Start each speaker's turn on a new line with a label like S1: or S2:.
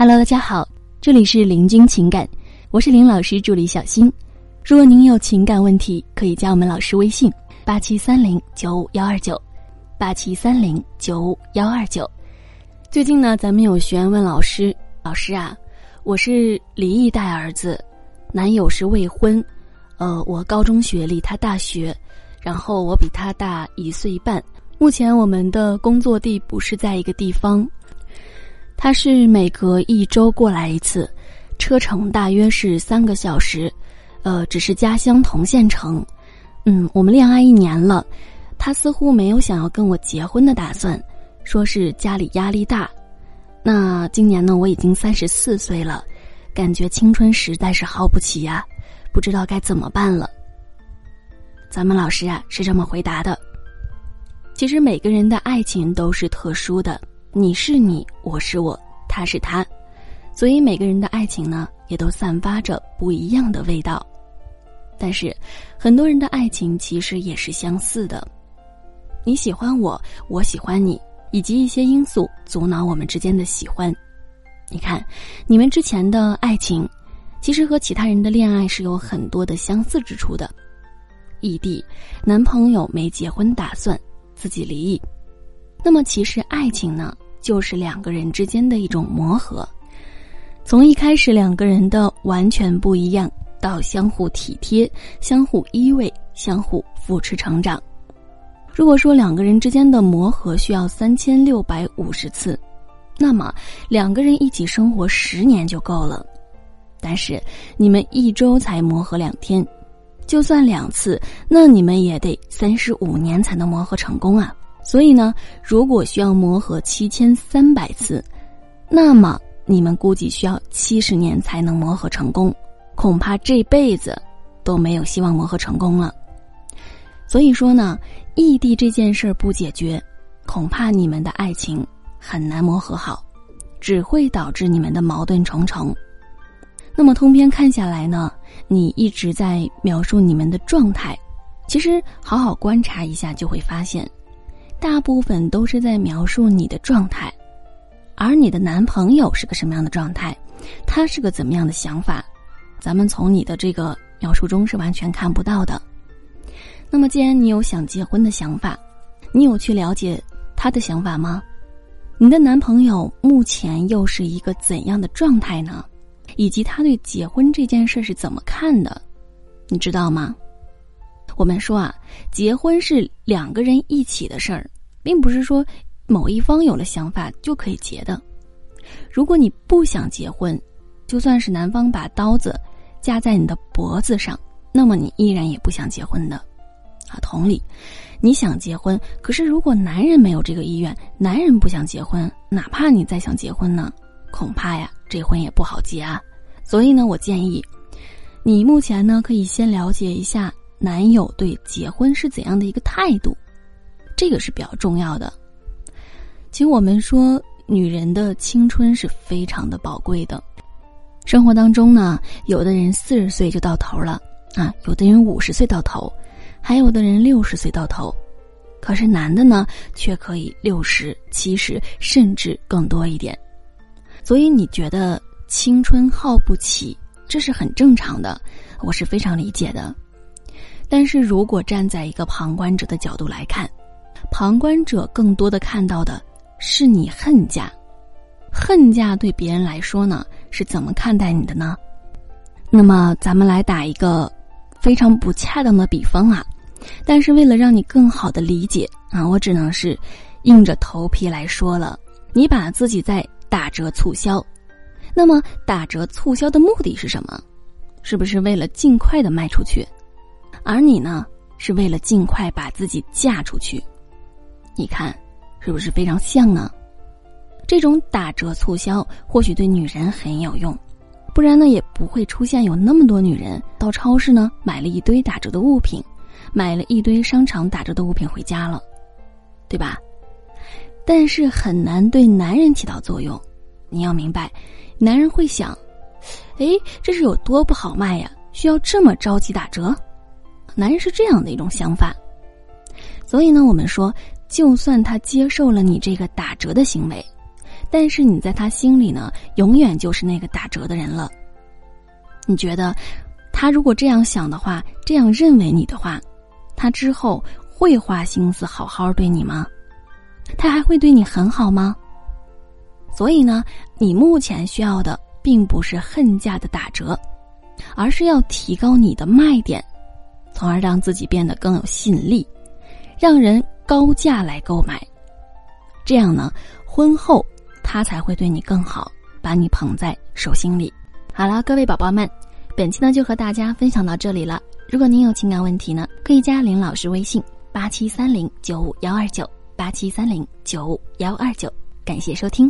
S1: Hello，大家好，这里是林君情感，我是林老师助理小新。如果您有情感问题，可以加我们老师微信：八七三零九五幺二九，八七三零九五幺二九。最近呢，咱们有学员问老师：“老师啊，我是离异带儿子，男友是未婚，呃，我高中学历，他大学，然后我比他大一岁半。目前我们的工作地不是在一个地方。”他是每隔一周过来一次，车程大约是三个小时，呃，只是家乡同县城。嗯，我们恋爱一年了，他似乎没有想要跟我结婚的打算，说是家里压力大。那今年呢，我已经三十四岁了，感觉青春实在是耗不起呀，不知道该怎么办了。咱们老师啊是这么回答的：其实每个人的爱情都是特殊的。你是你，我是我，他是他，所以每个人的爱情呢，也都散发着不一样的味道。但是，很多人的爱情其实也是相似的。你喜欢我，我喜欢你，以及一些因素阻挠我们之间的喜欢。你看，你们之前的爱情，其实和其他人的恋爱是有很多的相似之处的。异地，男朋友没结婚打算，自己离异。那么，其实爱情呢？就是两个人之间的一种磨合，从一开始两个人的完全不一样，到相互体贴、相互依偎、相互扶持成长。如果说两个人之间的磨合需要三千六百五十次，那么两个人一起生活十年就够了。但是你们一周才磨合两天，就算两次，那你们也得三十五年才能磨合成功啊！所以呢，如果需要磨合七千三百次，那么你们估计需要七十年才能磨合成功，恐怕这辈子都没有希望磨合成功了。所以说呢，异地这件事儿不解决，恐怕你们的爱情很难磨合好，只会导致你们的矛盾重重。那么通篇看下来呢，你一直在描述你们的状态，其实好好观察一下就会发现。大部分都是在描述你的状态，而你的男朋友是个什么样的状态，他是个怎么样的想法，咱们从你的这个描述中是完全看不到的。那么，既然你有想结婚的想法，你有去了解他的想法吗？你的男朋友目前又是一个怎样的状态呢？以及他对结婚这件事是怎么看的？你知道吗？我们说啊，结婚是两个人一起的事儿，并不是说某一方有了想法就可以结的。如果你不想结婚，就算是男方把刀子架在你的脖子上，那么你依然也不想结婚的。啊，同理，你想结婚，可是如果男人没有这个意愿，男人不想结婚，哪怕你再想结婚呢，恐怕呀，这婚也不好结啊。所以呢，我建议你目前呢，可以先了解一下。男友对结婚是怎样的一个态度？这个是比较重要的。其实我们说，女人的青春是非常的宝贵的。生活当中呢，有的人四十岁就到头了啊，有的人五十岁到头，还有的人六十岁到头。可是男的呢，却可以六十七十，甚至更多一点。所以你觉得青春耗不起，这是很正常的，我是非常理解的。但是如果站在一个旁观者的角度来看，旁观者更多的看到的是你恨嫁，恨嫁对别人来说呢是怎么看待你的呢？那么咱们来打一个非常不恰当的比方啊，但是为了让你更好的理解啊，我只能是硬着头皮来说了。你把自己在打折促销，那么打折促销的目的是什么？是不是为了尽快的卖出去？而你呢，是为了尽快把自己嫁出去，你看，是不是非常像呢？这种打折促销或许对女人很有用，不然呢也不会出现有那么多女人到超市呢买了一堆打折的物品，买了一堆商场打折的物品回家了，对吧？但是很难对男人起到作用。你要明白，男人会想：哎，这是有多不好卖呀？需要这么着急打折？男人是这样的一种想法，所以呢，我们说，就算他接受了你这个打折的行为，但是你在他心里呢，永远就是那个打折的人了。你觉得，他如果这样想的话，这样认为你的话，他之后会花心思好好对你吗？他还会对你很好吗？所以呢，你目前需要的并不是恨价的打折，而是要提高你的卖点，从而让自己变得更有吸引力，让人高价来购买。这样呢，婚后他才会对你更好，把你捧在手心里。好了，各位宝宝们，本期呢就和大家分享到这里了。如果您有情感问题呢，可以加林老师微信：八七三零九五幺二九八七三零九五幺二九。感谢收听。